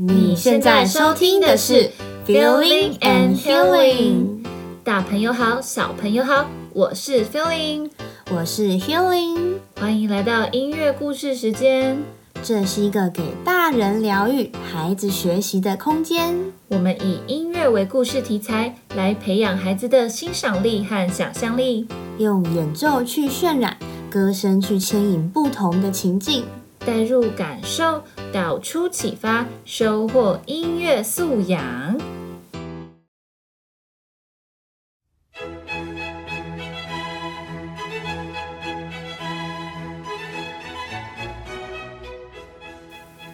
你现在收听的是 Feeling and Healing。大朋友好，小朋友好，我是 Feeling，我是 Healing，欢迎来到音乐故事时间。这是一个给大人疗愈、孩子学习的空间。我们以音乐为故事题材，来培养孩子的欣赏力和想象力，用演奏去渲染，歌声去牵引不同的情境，带入感受，导出启发，收获音乐素养。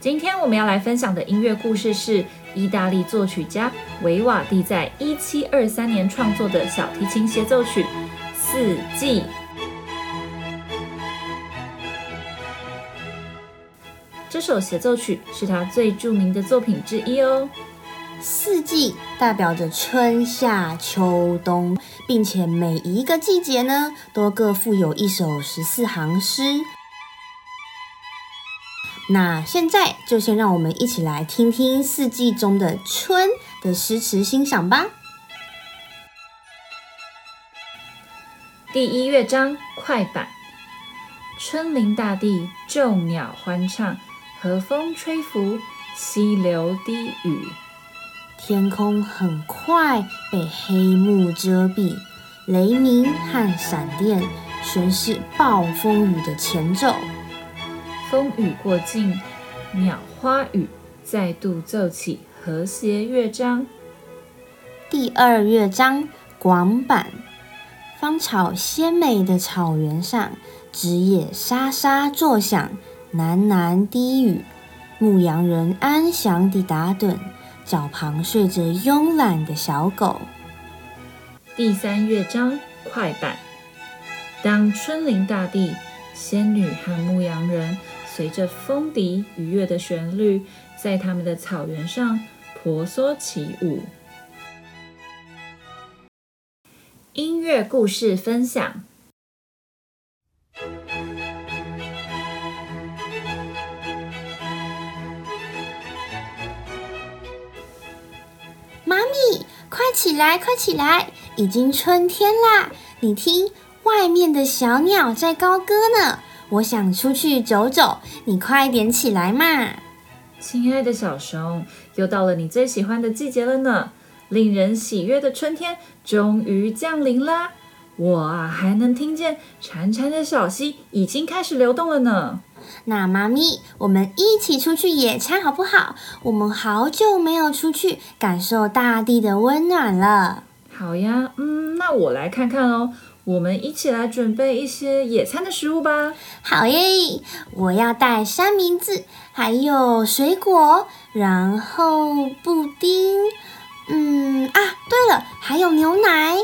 今天我们要来分享的音乐故事是意大利作曲家维瓦蒂在一七二三年创作的小提琴协奏曲《四季》。这首协奏曲是他最著名的作品之一哦。四季代表着春夏秋冬，并且每一个季节呢，都各附有一首十四行诗。那现在就先让我们一起来听听四季中的春的诗词欣赏吧。第一乐章快板，春临大地，众鸟欢唱，和风吹拂，溪流低语。天空很快被黑幕遮蔽，雷鸣和闪电宣示暴风雨的前奏。风雨过境，鸟花雨再度奏起和谐乐章。第二乐章广板，芳草鲜美的草原上，枝叶沙沙作响，喃喃低语。牧羊人安详地打盹，脚旁睡着慵懒的小狗。第三乐章快板，当春临大地，仙女和牧羊人。随着风笛愉悦的旋律，在他们的草原上婆娑起舞。音乐故事分享。快起来，快起来！已经春天啦！你听，外面的小鸟在高歌呢。我想出去走走，你快点起来嘛！亲爱的小熊，又到了你最喜欢的季节了呢。令人喜悦的春天终于降临啦！我啊，还能听见潺潺的小溪已经开始流动了呢。那妈咪，我们一起出去野餐好不好？我们好久没有出去感受大地的温暖了。好呀，嗯，那我来看看哦。我们一起来准备一些野餐的食物吧。好耶！我要带三明治，还有水果，然后布丁。嗯啊，对了，还有牛奶。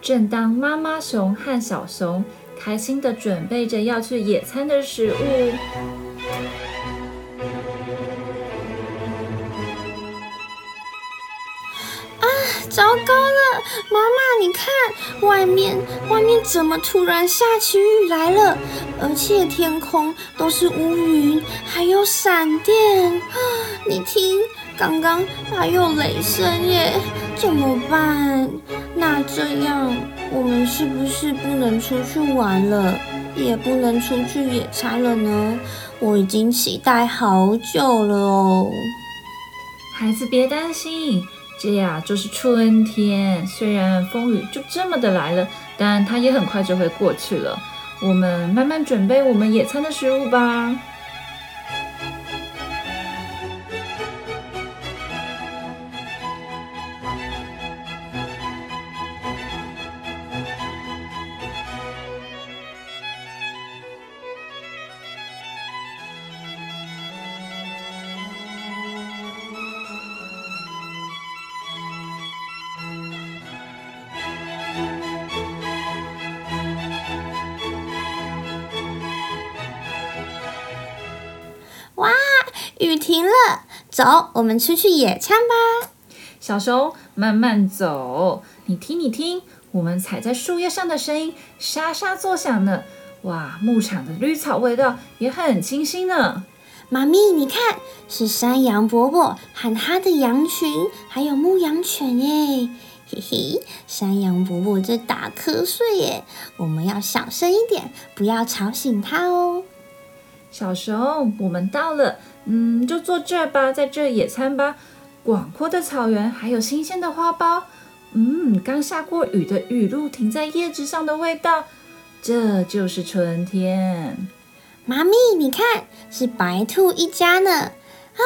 正当妈妈熊和小熊。开心地准备着要去野餐的食物。啊，糟糕了！妈妈，你看，外面，外面怎么突然下起雨来了？而且天空都是乌云，还有闪电。啊，你听，刚刚还有雷声耶，怎么办？那这样。我们是不是不能出去玩了，也不能出去野餐了呢？我已经期待好久了哦。孩子别担心，这呀就是春天。虽然风雨就这么的来了，但它也很快就会过去了。我们慢慢准备我们野餐的食物吧。停了，走，我们出去野餐吧。小熊，慢慢走。你听，你听，我们踩在树叶上的声音沙沙作响呢。哇，牧场的绿草味道也很清新呢。妈咪，你看，是山羊伯伯和他的羊群，还有牧羊犬耶。嘿嘿，山羊伯伯在打瞌睡耶，我们要小声一点，不要吵醒他哦。小熊，我们到了，嗯，就坐这儿吧，在这野餐吧。广阔的草原，还有新鲜的花苞，嗯，刚下过雨的雨露停在叶子上的味道，这就是春天。妈咪，你看，是白兔一家呢。啊。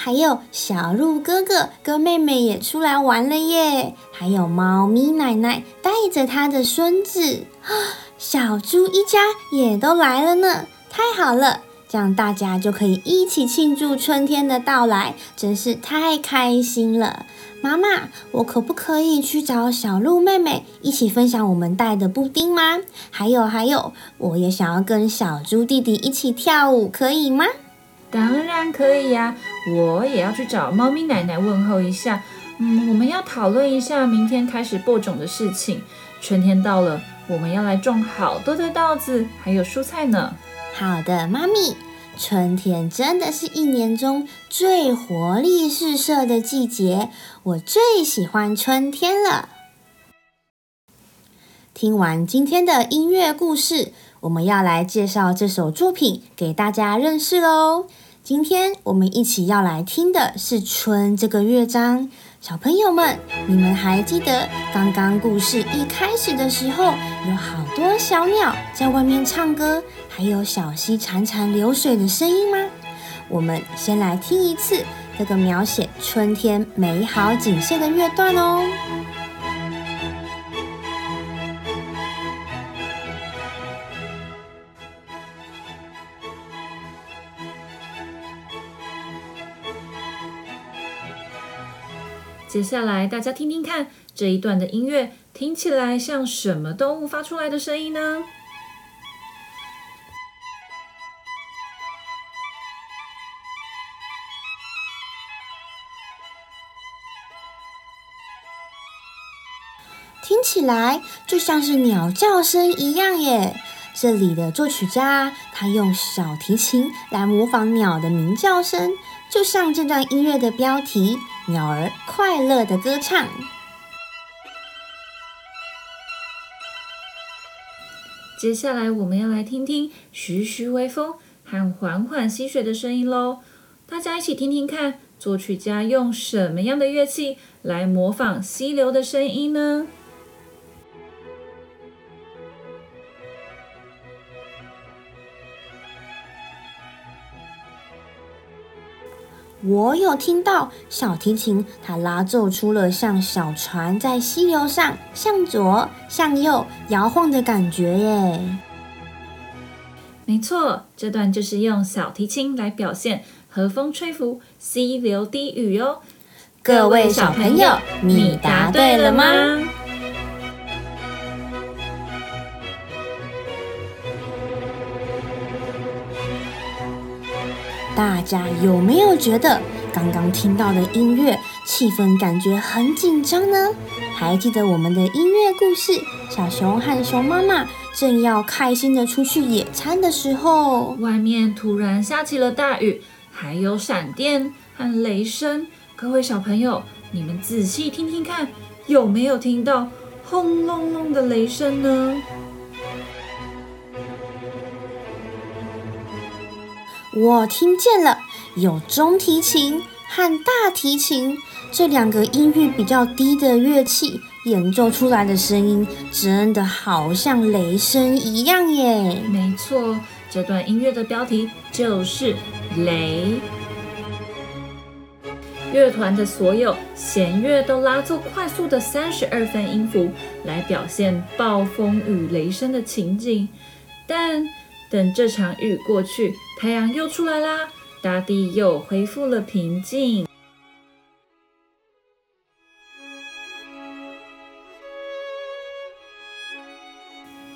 还有小鹿哥哥跟妹妹也出来玩了耶！还有猫咪奶奶带着他的孙子，啊小猪一家也都来了呢。太好了，这样大家就可以一起庆祝春天的到来，真是太开心了。妈妈，我可不可以去找小鹿妹妹一起分享我们带的布丁吗？还有还有，我也想要跟小猪弟弟一起跳舞，可以吗？当然可以呀，我也要去找猫咪奶奶问候一下。嗯，我们要讨论一下明天开始播种的事情。春天到了，我们要来种好多的稻子，还有蔬菜呢。好的，妈咪。春天真的是一年中最活力四射的季节，我最喜欢春天了。听完今天的音乐故事，我们要来介绍这首作品给大家认识喽。今天我们一起要来听的是《春》这个乐章。小朋友们，你们还记得刚刚故事一开始的时候，有好多小鸟在外面唱歌，还有小溪潺潺流水的声音吗？我们先来听一次这个描写春天美好景色的乐段哦。接下来，大家听听看这一段的音乐，听起来像什么动物发出来的声音呢？听起来就像是鸟叫声一样耶。这里的作曲家他用小提琴来模仿鸟的鸣叫声，就像这段音乐的标题。鸟儿快乐的歌唱。接下来，我们要来听听徐徐微风和缓缓溪水的声音喽。大家一起听听看，作曲家用什么样的乐器来模仿溪流的声音呢？我有听到小提琴，它拉奏出了像小船在溪流上向左向右摇晃的感觉耶。没错，这段就是用小提琴来表现和风吹拂、溪流低语哟。各位小朋友，你答对了吗？大家有没有觉得刚刚听到的音乐气氛感觉很紧张呢？还记得我们的音乐故事，小熊和熊妈妈正要开心的出去野餐的时候，外面突然下起了大雨，还有闪电和雷声。各位小朋友，你们仔细听听看，有没有听到轰隆隆的雷声呢？我听见了，有中提琴和大提琴这两个音域比较低的乐器演奏出来的声音，真的好像雷声一样耶！没错，这段音乐的标题就是《雷》。乐团的所有弦乐都拉奏快速的三十二分音符，来表现暴风雨雷声的情景，但。等这场雨过去，太阳又出来啦，大地又恢复了平静。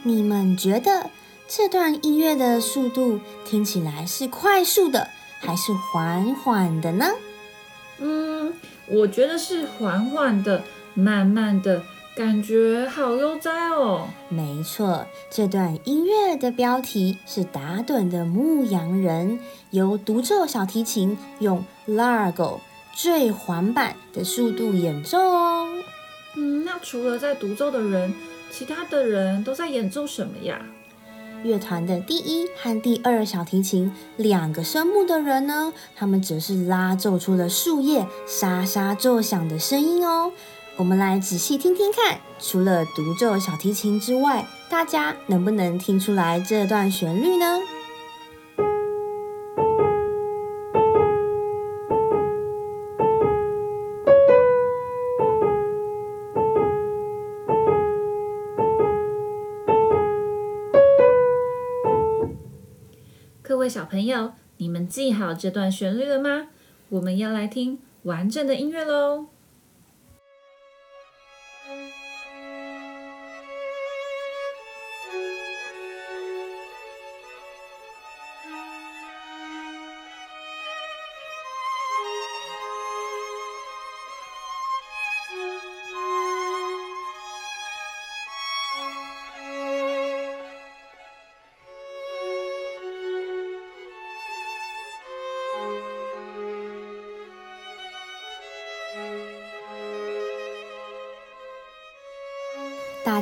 你们觉得这段音乐的速度听起来是快速的，还是缓缓的呢？嗯，我觉得是缓缓的、慢慢的，感觉好悠哉哦。没错，这段音乐的标题是打盹的牧羊人，由独奏小提琴用 Largo 最缓板的速度演奏哦。嗯，那除了在独奏的人，其他的人都在演奏什么呀？乐团的第一和第二小提琴两个声部的人呢，他们则是拉奏出了树叶沙沙作响的声音哦。我们来仔细听听看，除了独奏小提琴之外，大家能不能听出来这段旋律呢？各位小朋友，你们记好这段旋律了吗？我们要来听完整的音乐喽。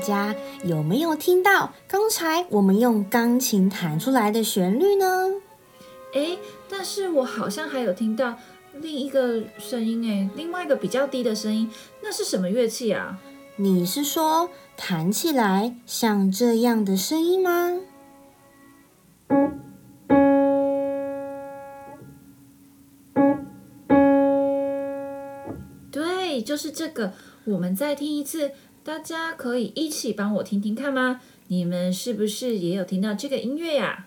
家有没有听到刚才我们用钢琴弹出来的旋律呢？诶，但是我好像还有听到另一个声音诶，另外一个比较低的声音，那是什么乐器啊？你是说弹起来像这样的声音吗？对，就是这个。我们再听一次。大家可以一起帮我听听看吗？你们是不是也有听到这个音乐呀？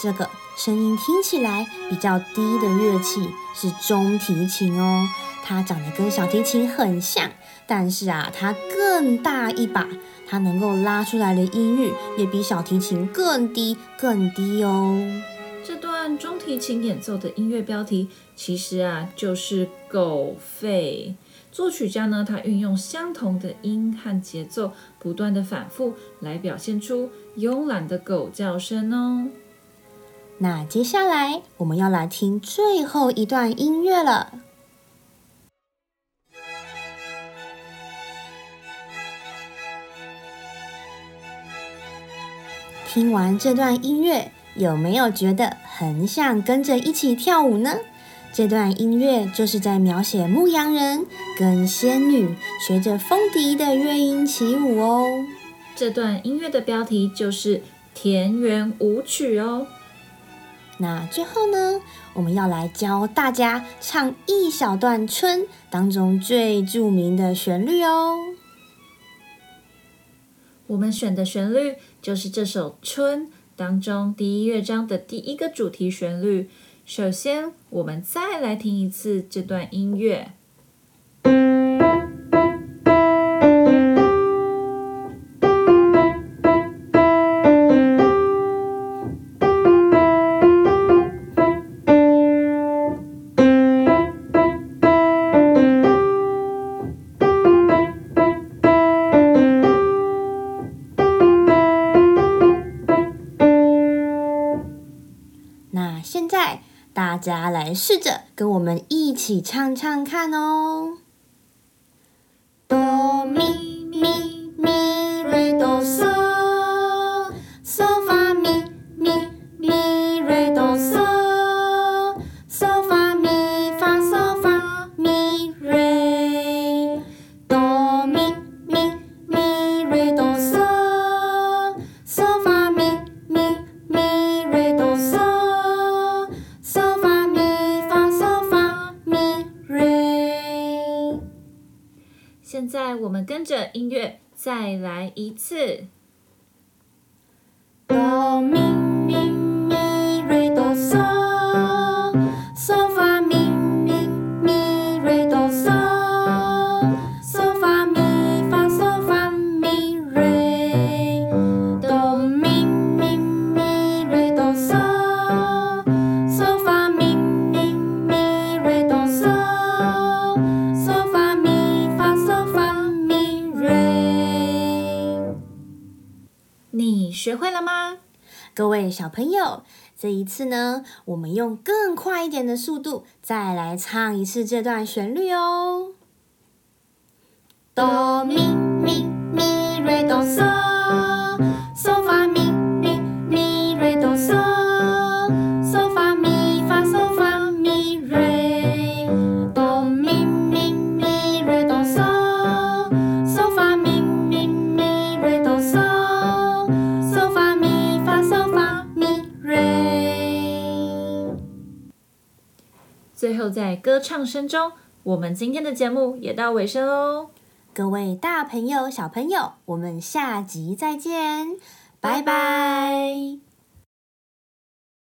这个声音听起来比较低的乐器是中提琴哦，它长得跟小提琴很像，但是啊，它更大一把。它能够拉出来的音域也比小提琴更低更低哦。这段中提琴演奏的音乐标题其实啊就是狗吠。作曲家呢，他运用相同的音和节奏，不断的反复来表现出慵懒的狗叫声哦。那接下来我们要来听最后一段音乐了。听完这段音乐，有没有觉得很想跟着一起跳舞呢？这段音乐就是在描写牧羊人跟仙女学着风笛的乐音起舞哦。这段音乐的标题就是《田园舞曲》哦。那最后呢，我们要来教大家唱一小段《春》当中最著名的旋律哦。我们选的旋律就是这首《春》当中第一乐章的第一个主题旋律。首先，我们再来听一次这段音乐。那现在大家来试着跟我们一起唱唱看哦。哆咪在我们跟着音乐再来一次。哆咪会了吗？各位小朋友，这一次呢，我们用更快一点的速度再来唱一次这段旋律哦。哆咪咪咪瑞哆嗦，最后，在歌唱声中，我们今天的节目也到尾声喽。各位大朋友、小朋友，我们下集再见，拜拜。